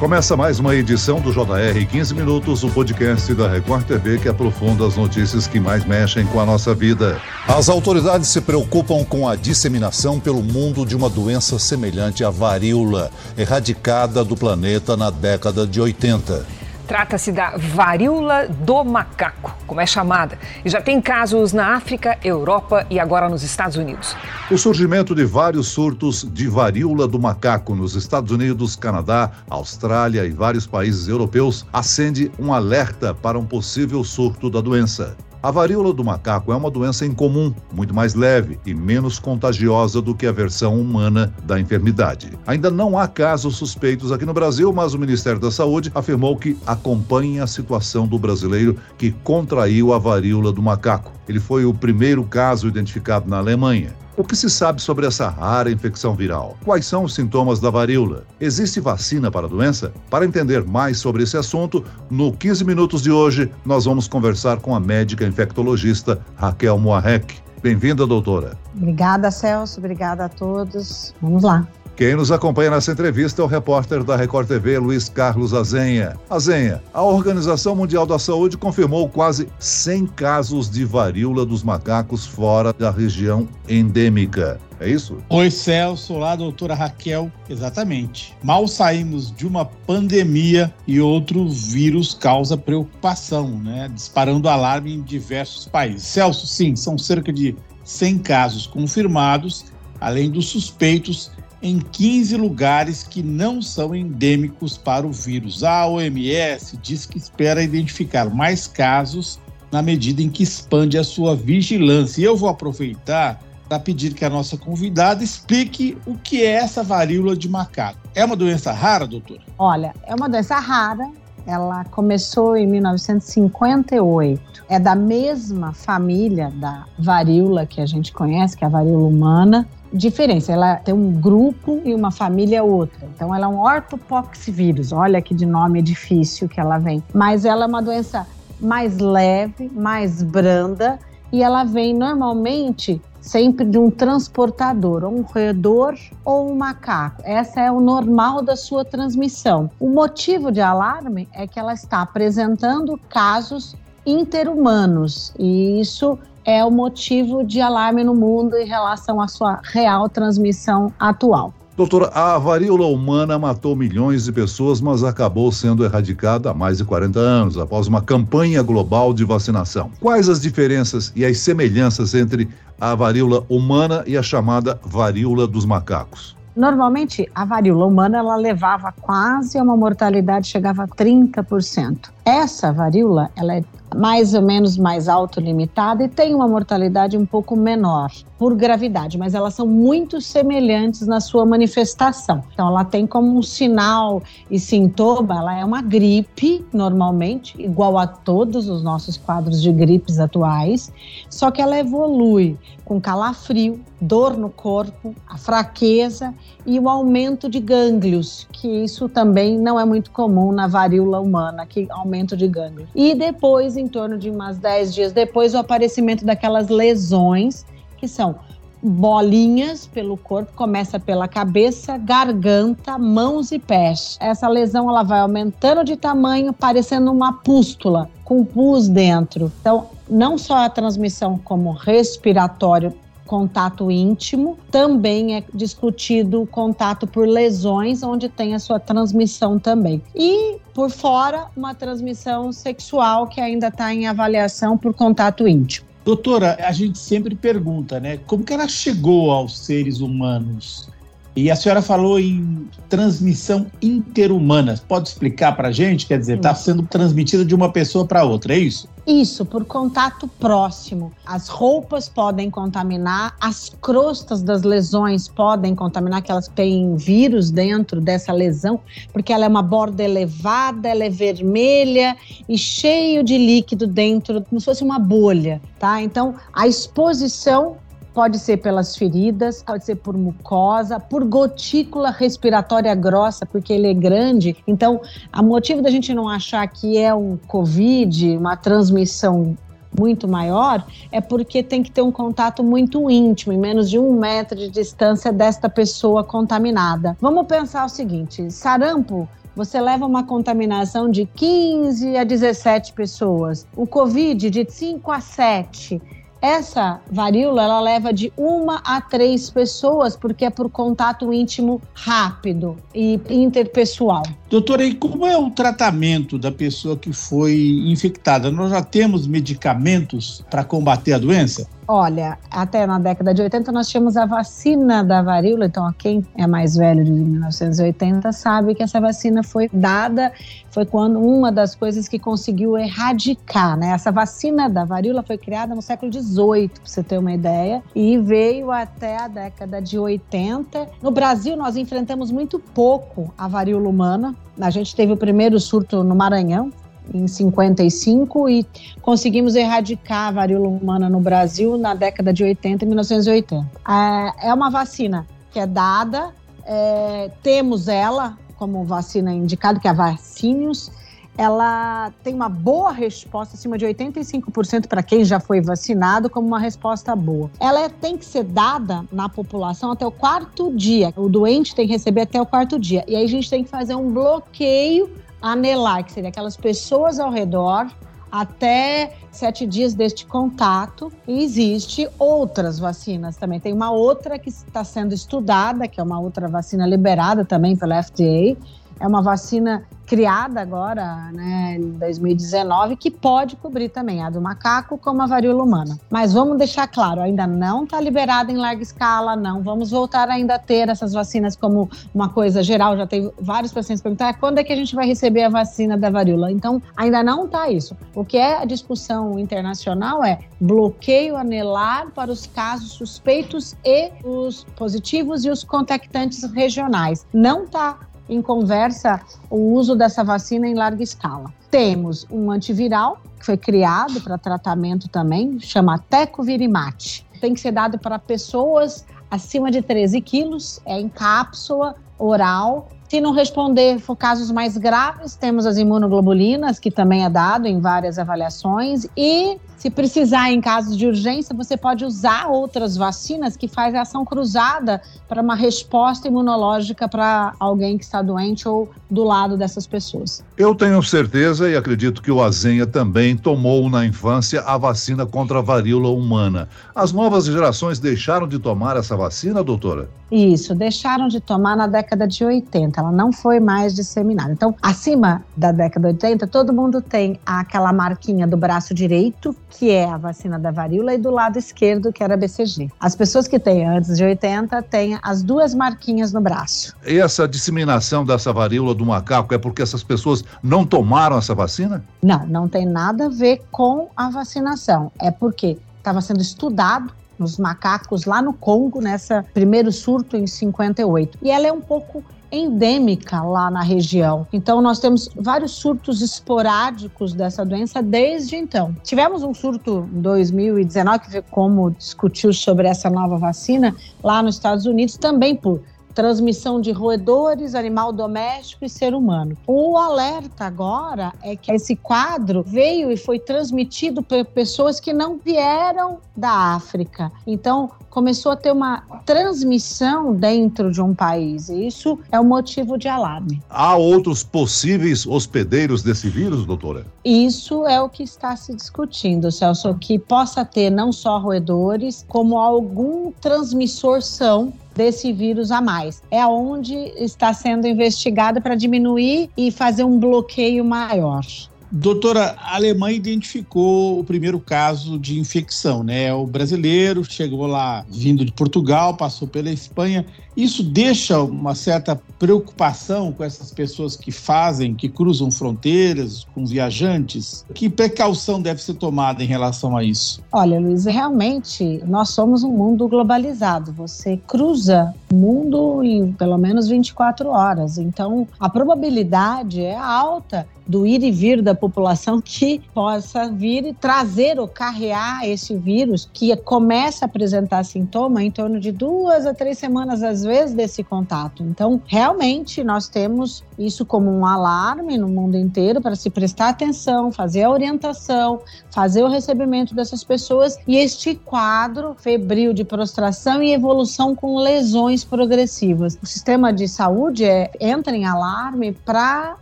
Começa mais uma edição do JR 15 Minutos, o podcast da Record TV que aprofunda as notícias que mais mexem com a nossa vida. As autoridades se preocupam com a disseminação pelo mundo de uma doença semelhante à varíola, erradicada do planeta na década de 80. Trata-se da varíola do macaco, como é chamada, e já tem casos na África, Europa e agora nos Estados Unidos. O surgimento de vários surtos de varíola do macaco nos Estados Unidos, Canadá, Austrália e vários países europeus acende um alerta para um possível surto da doença. A varíola do macaco é uma doença incomum, muito mais leve e menos contagiosa do que a versão humana da enfermidade. Ainda não há casos suspeitos aqui no Brasil, mas o Ministério da Saúde afirmou que acompanha a situação do brasileiro que contraiu a varíola do macaco. Ele foi o primeiro caso identificado na Alemanha. O que se sabe sobre essa rara infecção viral? Quais são os sintomas da varíola? Existe vacina para a doença? Para entender mais sobre esse assunto, no 15 minutos de hoje, nós vamos conversar com a médica infectologista Raquel Moarec. Bem-vinda, doutora. Obrigada, Celso. Obrigada a todos. Vamos lá. Quem nos acompanha nessa entrevista é o repórter da Record TV, Luiz Carlos Azenha. Azenha, a Organização Mundial da Saúde confirmou quase 100 casos de varíola dos macacos fora da região endêmica. É isso? Oi, Celso. Olá, doutora Raquel. Exatamente. Mal saímos de uma pandemia e outro vírus causa preocupação, né? Disparando alarme em diversos países. Celso, sim, são cerca de 100 casos confirmados, além dos suspeitos em 15 lugares que não são endêmicos para o vírus. A OMS diz que espera identificar mais casos na medida em que expande a sua vigilância. E eu vou aproveitar para pedir que a nossa convidada explique o que é essa varíola de macaco. É uma doença rara, doutora? Olha, é uma doença rara. Ela começou em 1958. É da mesma família da varíola que a gente conhece, que é a varíola humana diferença. Ela tem um grupo e uma família outra. Então, ela é um ortopoxvírus. Olha que de nome difícil que ela vem. Mas ela é uma doença mais leve, mais branda e ela vem normalmente sempre de um transportador, um roedor ou um macaco. Essa é o normal da sua transmissão. O motivo de alarme é que ela está apresentando casos interhumanos e isso é o motivo de alarme no mundo em relação à sua real transmissão atual. Doutora, a varíola humana matou milhões de pessoas, mas acabou sendo erradicada há mais de 40 anos, após uma campanha global de vacinação. Quais as diferenças e as semelhanças entre a varíola humana e a chamada varíola dos macacos? Normalmente, a varíola humana ela levava quase a uma mortalidade, chegava a 30%. Essa varíola ela é mais ou menos mais autolimitada e tem uma mortalidade um pouco menor por gravidade, mas elas são muito semelhantes na sua manifestação. Então, ela tem como um sinal e sintoma, ela é uma gripe, normalmente, igual a todos os nossos quadros de gripes atuais, só que ela evolui com calafrio, dor no corpo, a fraqueza e o aumento de gânglios, que isso também não é muito comum na varíola humana, que aumento de gânglios. E depois, em torno de umas 10 dias depois, o aparecimento daquelas lesões, que são bolinhas pelo corpo, começa pela cabeça, garganta, mãos e pés. Essa lesão ela vai aumentando de tamanho, parecendo uma pústula com pus dentro. Então, não só a transmissão como respiratório contato íntimo, também é discutido o contato por lesões, onde tem a sua transmissão também. E, por fora, uma transmissão sexual que ainda está em avaliação por contato íntimo. Doutora, a gente sempre pergunta, né? Como que ela chegou aos seres humanos? E a senhora falou em transmissão interhumana. Pode explicar para a gente? Quer dizer, está sendo transmitida de uma pessoa para outra, é isso? Isso, por contato próximo. As roupas podem contaminar, as crostas das lesões podem contaminar, que elas têm vírus dentro dessa lesão, porque ela é uma borda elevada, ela é vermelha e cheio de líquido dentro, como se fosse uma bolha, tá? Então, a exposição Pode ser pelas feridas, pode ser por mucosa, por gotícula respiratória grossa, porque ele é grande. Então, o motivo da gente não achar que é um Covid, uma transmissão muito maior, é porque tem que ter um contato muito íntimo, em menos de um metro de distância desta pessoa contaminada. Vamos pensar o seguinte: sarampo você leva uma contaminação de 15 a 17 pessoas. O Covid de 5 a 7 essa varíola ela leva de uma a três pessoas, porque é por contato íntimo rápido e interpessoal. Doutora, e como é o tratamento da pessoa que foi infectada? Nós já temos medicamentos para combater a doença? Olha, até na década de 80 nós tínhamos a vacina da varíola, então quem é mais velho de 1980 sabe que essa vacina foi dada, foi quando uma das coisas que conseguiu erradicar, né? Essa vacina da varíola foi criada no século XVIII, para você ter uma ideia, e veio até a década de 80. No Brasil nós enfrentamos muito pouco a varíola humana. A gente teve o primeiro surto no Maranhão, em 55 e conseguimos erradicar a varíola humana no Brasil na década de 80 e 1980. É, é uma vacina que é dada, é, temos ela como vacina indicada, que é a Vacínios, ela tem uma boa resposta, acima de 85% para quem já foi vacinado, como uma resposta boa. Ela é, tem que ser dada na população até o quarto dia. O doente tem que receber até o quarto dia. E aí a gente tem que fazer um bloqueio anelar, que seria aquelas pessoas ao redor, até sete dias deste contato. E existe outras vacinas também. Tem uma outra que está sendo estudada, que é uma outra vacina liberada também pela FDA. É uma vacina criada agora, né, em 2019, que pode cobrir também a do macaco como a varíola humana. Mas vamos deixar claro, ainda não está liberada em larga escala, não. Vamos voltar ainda a ter essas vacinas como uma coisa geral. Já teve vários pacientes perguntar quando é que a gente vai receber a vacina da varíola. Então, ainda não está isso. O que é a discussão internacional é bloqueio anelar para os casos suspeitos e os positivos e os contactantes regionais. Não está em conversa o uso dessa vacina em larga escala. Temos um antiviral que foi criado para tratamento também, chama Tecovirimat. Tem que ser dado para pessoas acima de 13 quilos, é em cápsula oral se não responder for casos mais graves, temos as imunoglobulinas, que também é dado em várias avaliações. E se precisar em casos de urgência, você pode usar outras vacinas que fazem ação cruzada para uma resposta imunológica para alguém que está doente ou do lado dessas pessoas. Eu tenho certeza e acredito que o Azenha também tomou na infância a vacina contra a varíola humana. As novas gerações deixaram de tomar essa vacina, doutora? Isso, deixaram de tomar na década de 80, ela não foi mais disseminada. Então, acima da década de 80, todo mundo tem aquela marquinha do braço direito, que é a vacina da varíola, e do lado esquerdo, que era a BCG. As pessoas que têm antes de 80 têm as duas marquinhas no braço. E essa disseminação dessa varíola do macaco é porque essas pessoas não tomaram essa vacina? Não, não tem nada a ver com a vacinação. É porque estava sendo estudado nos macacos lá no Congo, nessa primeiro surto em 58. E ela é um pouco endêmica lá na região. Então, nós temos vários surtos esporádicos dessa doença desde então. Tivemos um surto em 2019, que como discutiu sobre essa nova vacina, lá nos Estados Unidos, também por transmissão de roedores, animal doméstico e ser humano. O alerta agora é que esse quadro veio e foi transmitido por pessoas que não vieram da África. Então, começou a ter uma transmissão dentro de um país. E isso é um motivo de alarme. Há outros possíveis hospedeiros desse vírus, doutora? Isso é o que está se discutindo, Celso, que possa ter não só roedores, como algum transmissor são desse vírus a mais. É onde está sendo investigada para diminuir e fazer um bloqueio maior. Doutora, a Alemanha identificou o primeiro caso de infecção, né? O brasileiro chegou lá vindo de Portugal, passou pela Espanha. Isso deixa uma certa preocupação com essas pessoas que fazem, que cruzam fronteiras, com viajantes. Que precaução deve ser tomada em relação a isso? Olha, Luiz, realmente nós somos um mundo globalizado. Você cruza o mundo em pelo menos 24 horas. Então, a probabilidade é alta do ir e vir da população que possa vir e trazer ou carrear esse vírus que começa a apresentar sintoma em torno de duas a três semanas, às vezes, desse contato. Então, realmente, nós temos isso como um alarme no mundo inteiro para se prestar atenção, fazer a orientação, fazer o recebimento dessas pessoas e este quadro febril de prostração e evolução com lesões progressivas. O sistema de saúde é, entra em alarme para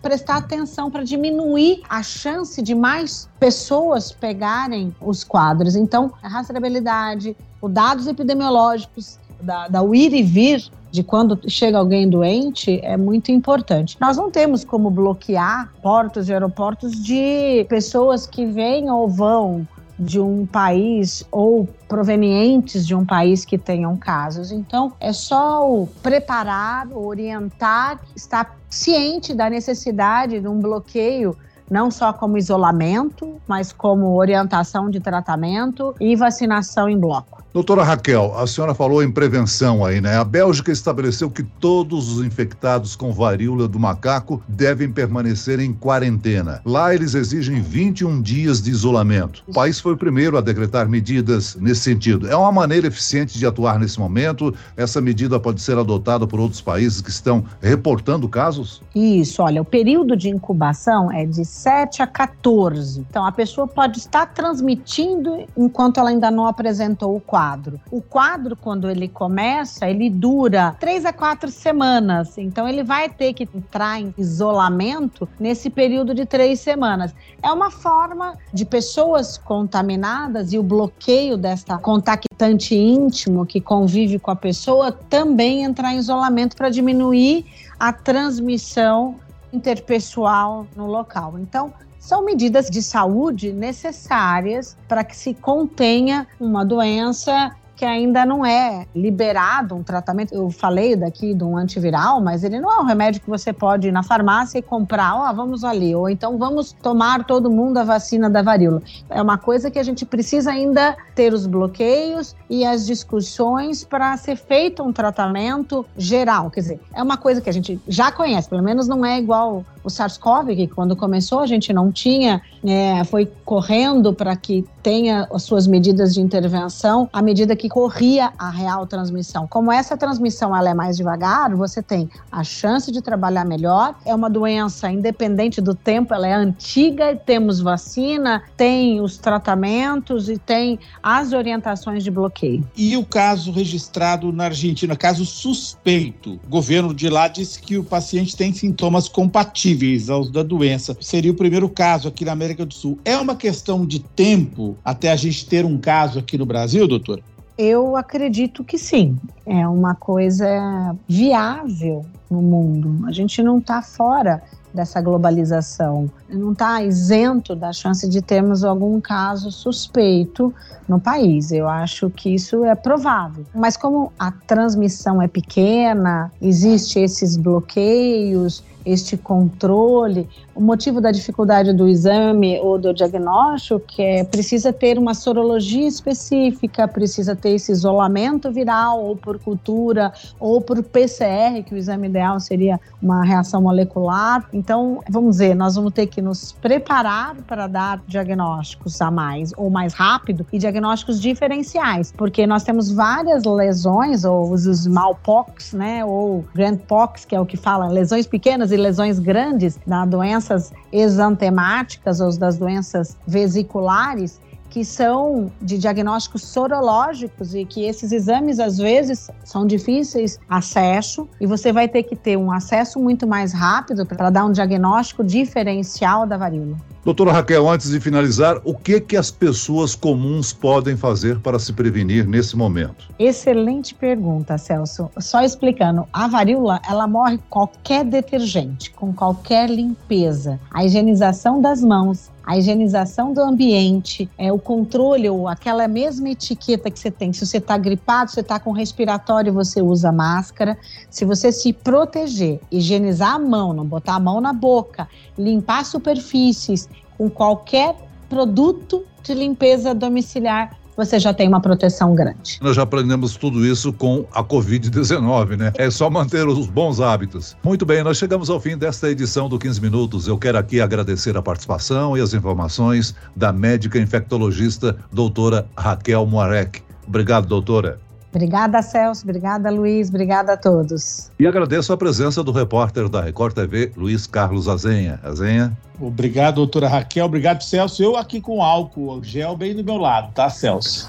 prestar atenção, para diminuir a chance de mais pessoas pegarem os quadros. Então, a rastreabilidade, os dados epidemiológicos da, da ir e vir de quando chega alguém doente é muito importante. Nós não temos como bloquear portos e aeroportos de pessoas que vêm ou vão de um país ou provenientes de um país que tenham casos. Então, é só o preparar, orientar, estar ciente da necessidade de um bloqueio não só como isolamento, mas como orientação de tratamento e vacinação em bloco. Doutora Raquel, a senhora falou em prevenção aí, né? A Bélgica estabeleceu que todos os infectados com varíola do macaco devem permanecer em quarentena. Lá eles exigem 21 dias de isolamento. O país foi o primeiro a decretar medidas nesse sentido. É uma maneira eficiente de atuar nesse momento? Essa medida pode ser adotada por outros países que estão reportando casos? Isso, olha, o período de incubação é de 7 a 14. Então a pessoa pode estar transmitindo enquanto ela ainda não apresentou o quadro quadro. O quadro, quando ele começa, ele dura três a quatro semanas. Então, ele vai ter que entrar em isolamento nesse período de três semanas. É uma forma de pessoas contaminadas e o bloqueio desta contactante íntimo que convive com a pessoa também entrar em isolamento para diminuir a transmissão interpessoal no local. Então, são medidas de saúde necessárias para que se contenha uma doença que ainda não é liberado um tratamento. Eu falei daqui de um antiviral, mas ele não é um remédio que você pode ir na farmácia e comprar, ó, oh, vamos ali, ou então vamos tomar todo mundo a vacina da varíola. É uma coisa que a gente precisa ainda ter os bloqueios e as discussões para ser feito um tratamento geral. Quer dizer, é uma coisa que a gente já conhece, pelo menos não é igual o SARS-CoV, que quando começou a gente não tinha, né, foi correndo para que tenha as suas medidas de intervenção à medida que corria a real transmissão. Como essa transmissão ela é mais devagar, você tem a chance de trabalhar melhor. É uma doença independente do tempo, ela é antiga, temos vacina, tem os tratamentos e tem as orientações de bloqueio. E o caso registrado na Argentina, caso suspeito, o governo de lá disse que o paciente tem sintomas compatíveis possíveis aos da doença. Seria o primeiro caso aqui na América do Sul. É uma questão de tempo até a gente ter um caso aqui no Brasil, doutor? Eu acredito que sim. É uma coisa viável no mundo. A gente não está fora dessa globalização. Não está isento da chance de termos algum caso suspeito no país. Eu acho que isso é provável. Mas como a transmissão é pequena, existe esses bloqueios, este controle, o motivo da dificuldade do exame ou do diagnóstico que é precisa ter uma sorologia específica, precisa ter esse isolamento viral ou por cultura ou por PCR, que o exame ideal seria uma reação molecular. Então, vamos dizer, nós vamos ter que nos preparar para dar diagnósticos a mais ou mais rápido e diagnósticos diferenciais, porque nós temos várias lesões ou os smallpox, né, ou grandpox, que é o que fala, lesões pequenas lesões grandes na doenças exantemáticas ou das doenças vesiculares, que são de diagnósticos sorológicos e que esses exames às vezes são difíceis acesso e você vai ter que ter um acesso muito mais rápido para dar um diagnóstico diferencial da varíola. Doutora Raquel, antes de finalizar, o que que as pessoas comuns podem fazer para se prevenir nesse momento? Excelente pergunta, Celso. Só explicando, a varíola, ela morre com qualquer detergente, com qualquer limpeza. A higienização das mãos, a higienização do ambiente, é o controle ou aquela mesma etiqueta que você tem. Se você está gripado, você está com respiratório, você usa máscara. Se você se proteger, higienizar a mão, não botar a mão na boca, limpar superfícies com qualquer produto de limpeza domiciliar você já tem uma proteção grande. Nós já aprendemos tudo isso com a Covid-19, né? É só manter os bons hábitos. Muito bem, nós chegamos ao fim desta edição do 15 Minutos. Eu quero aqui agradecer a participação e as informações da médica infectologista doutora Raquel Moarec. Obrigado, doutora. Obrigada, Celso. Obrigada, Luiz. Obrigada a todos. E agradeço a presença do repórter da Record TV, Luiz Carlos Azenha. Azenha. Obrigado, doutora Raquel. Obrigado, Celso. Eu aqui com álcool gel bem do meu lado, tá, Celso?